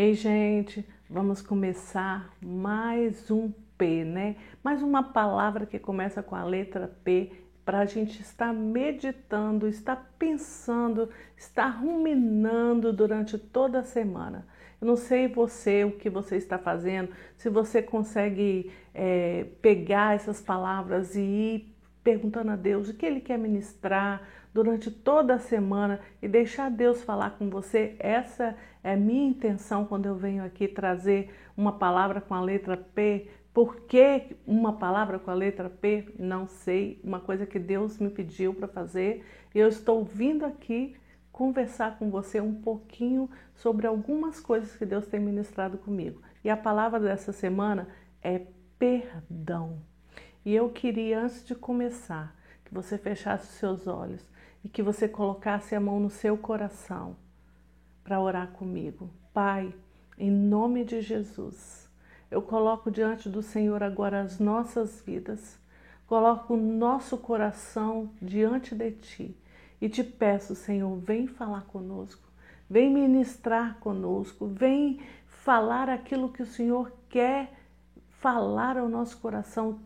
Ei, gente, vamos começar mais um P, né? Mais uma palavra que começa com a letra P para a gente estar meditando, estar pensando, estar ruminando durante toda a semana. Eu não sei você o que você está fazendo, se você consegue é, pegar essas palavras e ir perguntando a Deus o que Ele quer ministrar durante toda a semana e deixar Deus falar com você. Essa é minha intenção quando eu venho aqui trazer uma palavra com a letra P. Por que uma palavra com a letra P? Não sei. Uma coisa que Deus me pediu para fazer. E eu estou vindo aqui conversar com você um pouquinho sobre algumas coisas que Deus tem ministrado comigo. E a palavra dessa semana é perdão. E eu queria, antes de começar, que você fechasse os seus olhos e que você colocasse a mão no seu coração para orar comigo. Pai, em nome de Jesus, eu coloco diante do Senhor agora as nossas vidas, coloco o nosso coração diante de Ti e te peço, Senhor, vem falar conosco, vem ministrar conosco, vem falar aquilo que o Senhor quer falar ao nosso coração,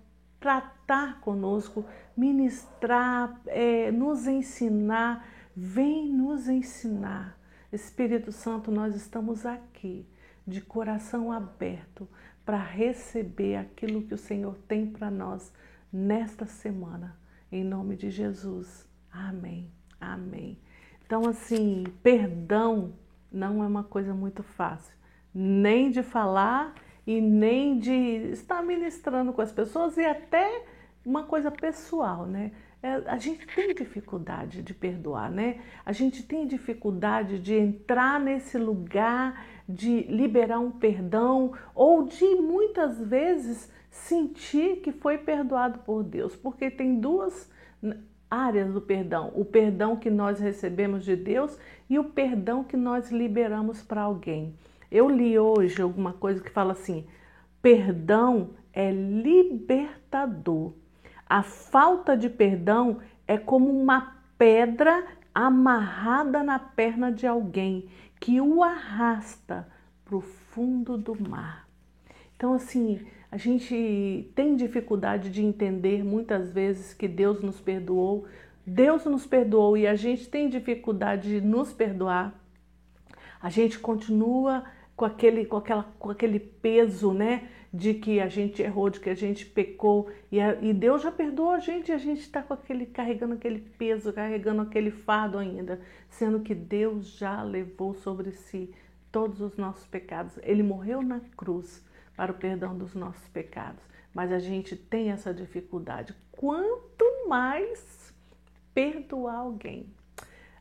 tratar conosco, ministrar, é, nos ensinar. Vem nos ensinar. Espírito Santo, nós estamos aqui de coração aberto para receber aquilo que o Senhor tem para nós nesta semana. Em nome de Jesus. Amém. Amém. Então, assim, perdão não é uma coisa muito fácil, nem de falar e nem de estar ministrando com as pessoas e até uma coisa pessoal, né? É, a gente tem dificuldade de perdoar, né? A gente tem dificuldade de entrar nesse lugar de liberar um perdão ou de muitas vezes sentir que foi perdoado por Deus, porque tem duas áreas do perdão: o perdão que nós recebemos de Deus e o perdão que nós liberamos para alguém. Eu li hoje alguma coisa que fala assim: perdão é libertador. A falta de perdão é como uma pedra amarrada na perna de alguém que o arrasta para o fundo do mar. Então, assim, a gente tem dificuldade de entender muitas vezes que Deus nos perdoou. Deus nos perdoou e a gente tem dificuldade de nos perdoar. A gente continua com aquele, com, aquela, com aquele peso, né? De que a gente errou, de que a gente pecou e, a, e Deus já perdoou a gente e a gente está com aquele, carregando aquele peso, carregando aquele fardo ainda, sendo que Deus já levou sobre si todos os nossos pecados. Ele morreu na cruz para o perdão dos nossos pecados, mas a gente tem essa dificuldade. Quanto mais perdoar alguém,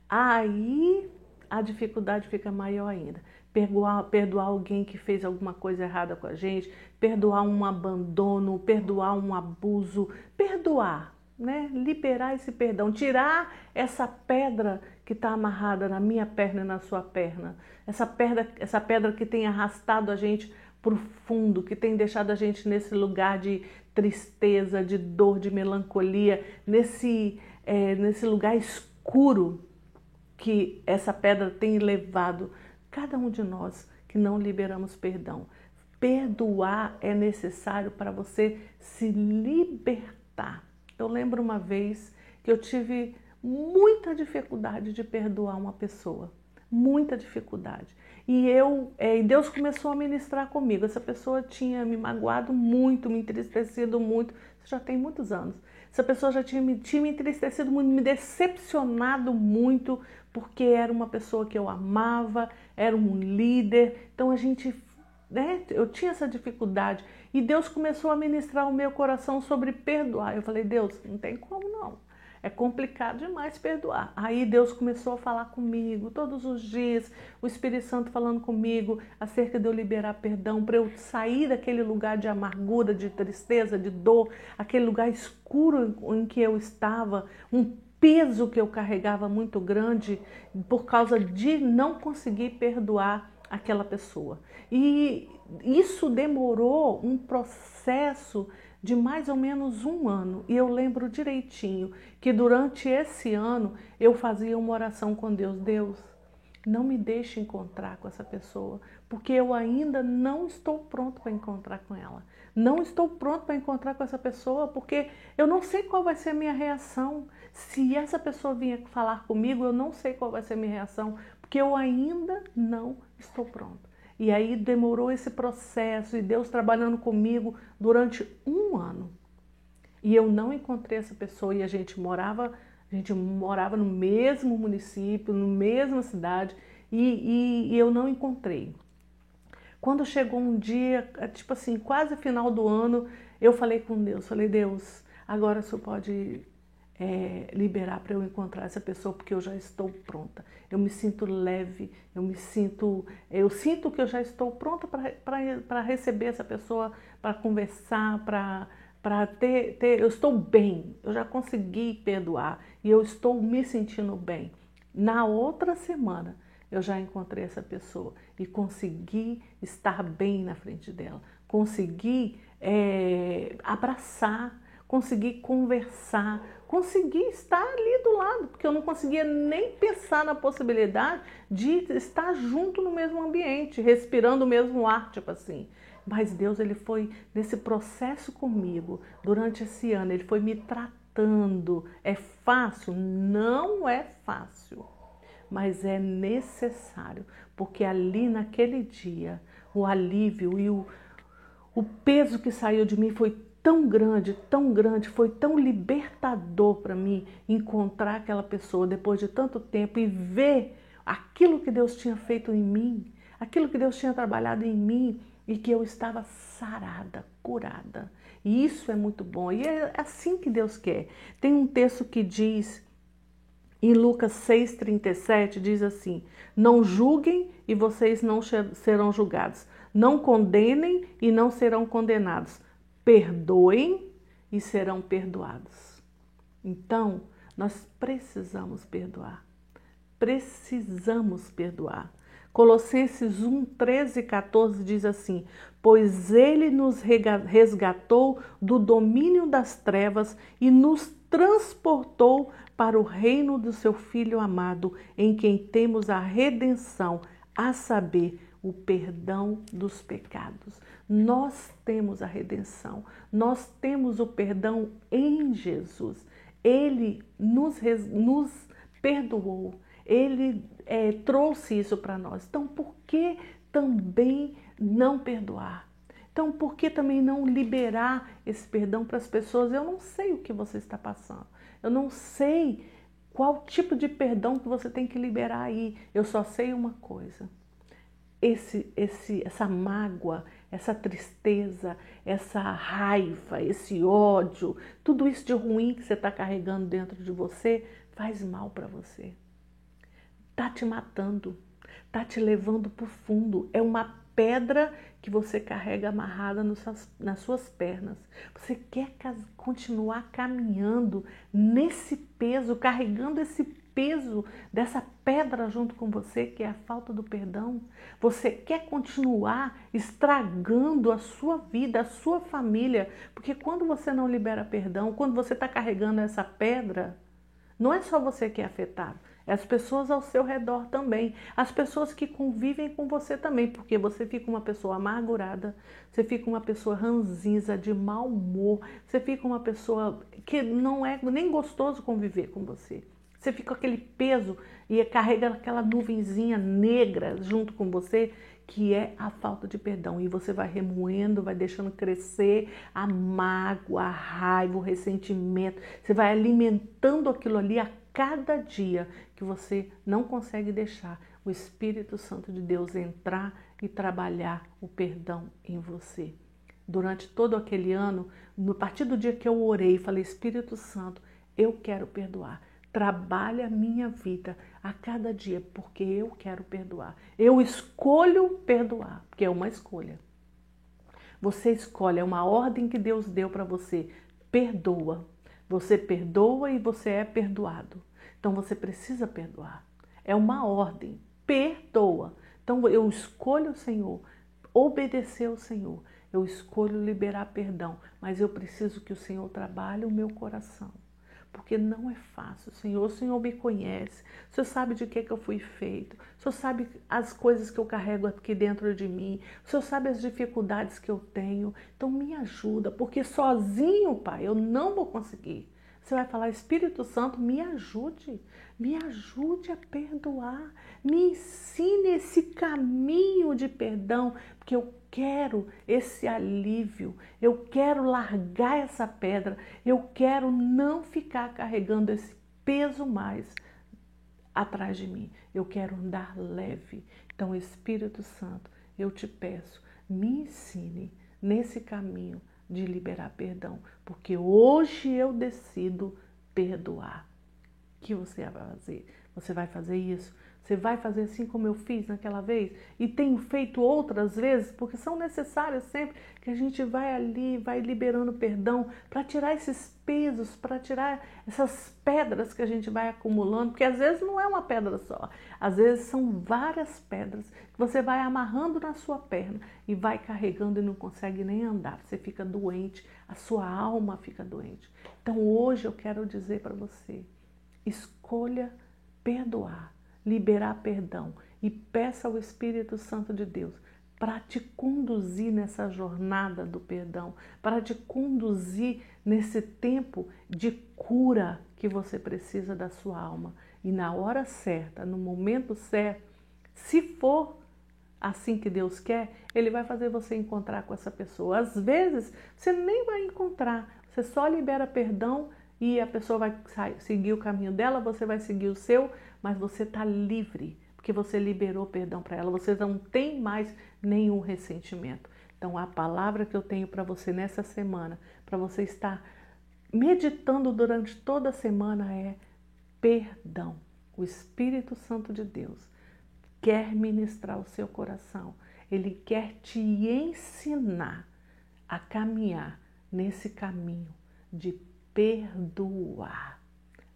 aí a dificuldade fica maior ainda perdoar, perdoar alguém que fez alguma coisa errada com a gente, perdoar um abandono, perdoar um abuso, perdoar, né? Liberar esse perdão, tirar essa pedra que está amarrada na minha perna e na sua perna, essa pedra, essa pedra que tem arrastado a gente para o fundo, que tem deixado a gente nesse lugar de tristeza, de dor, de melancolia, nesse, é, nesse lugar escuro que essa pedra tem levado cada um de nós que não liberamos perdão. Perdoar é necessário para você se libertar. Eu lembro uma vez que eu tive muita dificuldade de perdoar uma pessoa, muita dificuldade. E eu, é, Deus começou a ministrar comigo. Essa pessoa tinha me magoado muito, me entristecido muito. Isso já tem muitos anos. Essa pessoa já tinha me, tinha me entristecido muito, me decepcionado muito, porque era uma pessoa que eu amava, era um líder. Então a gente, né, eu tinha essa dificuldade. E Deus começou a ministrar o meu coração sobre perdoar. Eu falei, Deus, não tem como não. É complicado demais perdoar. Aí Deus começou a falar comigo todos os dias, o Espírito Santo falando comigo acerca de eu liberar perdão, para eu sair daquele lugar de amargura, de tristeza, de dor, aquele lugar escuro em que eu estava, um peso que eu carregava muito grande por causa de não conseguir perdoar aquela pessoa. E isso demorou um processo de mais ou menos um ano. E eu lembro direitinho que durante esse ano eu fazia uma oração com Deus. Deus, não me deixe encontrar com essa pessoa, porque eu ainda não estou pronto para encontrar com ela. Não estou pronto para encontrar com essa pessoa, porque eu não sei qual vai ser a minha reação. Se essa pessoa vier falar comigo, eu não sei qual vai ser a minha reação, porque eu ainda não estou pronto. E aí demorou esse processo e Deus trabalhando comigo durante um ano. E eu não encontrei essa pessoa e a gente morava a gente morava no mesmo município, na mesma cidade, e, e, e eu não encontrei. Quando chegou um dia, tipo assim, quase final do ano, eu falei com Deus, falei, Deus, agora o Senhor pode é, liberar para eu encontrar essa pessoa, porque eu já estou pronta. Eu me sinto leve, eu me sinto, eu sinto que eu já estou pronta para receber essa pessoa, para conversar, para para ter, ter, eu estou bem, eu já consegui perdoar e eu estou me sentindo bem. Na outra semana eu já encontrei essa pessoa e consegui estar bem na frente dela, consegui é, abraçar, consegui conversar, consegui estar ali do lado, porque eu não conseguia nem pensar na possibilidade de estar junto no mesmo ambiente, respirando o mesmo ar, tipo assim. Mas Deus, ele foi nesse processo comigo durante esse ano, ele foi me tratando. É fácil? Não é fácil, mas é necessário, porque ali naquele dia, o alívio e o, o peso que saiu de mim foi tão grande, tão grande, foi tão libertador para mim encontrar aquela pessoa depois de tanto tempo e ver aquilo que Deus tinha feito em mim, aquilo que Deus tinha trabalhado em mim e que eu estava sarada, curada. E isso é muito bom. E é assim que Deus quer. Tem um texto que diz em Lucas 6:37 diz assim: Não julguem e vocês não serão julgados. Não condenem e não serão condenados. Perdoem e serão perdoados. Então, nós precisamos perdoar. Precisamos perdoar. Colossenses 1, 13 e 14 diz assim: Pois ele nos resgatou do domínio das trevas e nos transportou para o reino do seu Filho amado, em quem temos a redenção, a saber, o perdão dos pecados. Nós temos a redenção, nós temos o perdão em Jesus. Ele nos, nos perdoou, ele é, trouxe isso para nós. Então, por que também não perdoar? Então, por que também não liberar esse perdão para as pessoas? Eu não sei o que você está passando. Eu não sei qual tipo de perdão que você tem que liberar aí. Eu só sei uma coisa. Esse, esse, essa mágoa, essa tristeza, essa raiva, esse ódio, tudo isso de ruim que você está carregando dentro de você faz mal para você tá te matando, tá te levando para o fundo. É uma pedra que você carrega amarrada nas suas pernas. Você quer continuar caminhando nesse peso, carregando esse peso dessa pedra junto com você, que é a falta do perdão? Você quer continuar estragando a sua vida, a sua família? Porque quando você não libera perdão, quando você está carregando essa pedra, não é só você que é afetado, as pessoas ao seu redor também, as pessoas que convivem com você também, porque você fica uma pessoa amargurada, você fica uma pessoa ranzinza, de mau humor, você fica uma pessoa que não é nem gostoso conviver com você. Você fica com aquele peso e carrega aquela nuvenzinha negra junto com você, que é a falta de perdão. E você vai remoendo, vai deixando crescer a mágoa, a raiva, o ressentimento. Você vai alimentando aquilo ali a cada dia que você não consegue deixar o Espírito Santo de Deus entrar e trabalhar o perdão em você. Durante todo aquele ano, no partir do dia que eu orei, falei: Espírito Santo, eu quero perdoar. Trabalha a minha vida a cada dia, porque eu quero perdoar. Eu escolho perdoar, porque é uma escolha. Você escolhe, é uma ordem que Deus deu para você. Perdoa. Você perdoa e você é perdoado. Então você precisa perdoar. É uma ordem. Perdoa. Então eu escolho o Senhor, obedecer ao Senhor. Eu escolho liberar perdão, mas eu preciso que o Senhor trabalhe o meu coração. Porque não é fácil, Senhor. O Senhor me conhece, o Senhor sabe de que, que eu fui feito, o Senhor sabe as coisas que eu carrego aqui dentro de mim, o Senhor sabe as dificuldades que eu tenho. Então me ajuda, porque sozinho, Pai, eu não vou conseguir. Você vai falar, Espírito Santo, me ajude, me ajude a perdoar, me ensine esse caminho de perdão, porque eu quero esse alívio, eu quero largar essa pedra, eu quero não ficar carregando esse peso mais atrás de mim, eu quero andar leve. Então, Espírito Santo, eu te peço, me ensine nesse caminho de liberar perdão, porque hoje eu decido perdoar. O que você vai fazer? Você vai fazer isso? Você vai fazer assim como eu fiz naquela vez e tenho feito outras vezes, porque são necessárias sempre que a gente vai ali, vai liberando perdão para tirar esses pesos, para tirar essas pedras que a gente vai acumulando, porque às vezes não é uma pedra só, às vezes são várias pedras que você vai amarrando na sua perna e vai carregando e não consegue nem andar. Você fica doente, a sua alma fica doente. Então hoje eu quero dizer para você, escolha perdoar liberar perdão e peça ao Espírito Santo de Deus para te conduzir nessa jornada do perdão, para te conduzir nesse tempo de cura que você precisa da sua alma. E na hora certa, no momento certo, se for assim que Deus quer, Ele vai fazer você encontrar com essa pessoa. Às vezes, você nem vai encontrar, você só libera perdão e a pessoa vai seguir o caminho dela, você vai seguir o seu, mas você está livre, porque você liberou perdão para ela, você não tem mais nenhum ressentimento. Então, a palavra que eu tenho para você nessa semana, para você estar meditando durante toda a semana é perdão. O Espírito Santo de Deus quer ministrar o seu coração, ele quer te ensinar a caminhar nesse caminho de perdoar.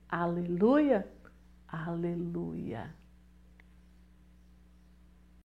Aleluia! Aleluia!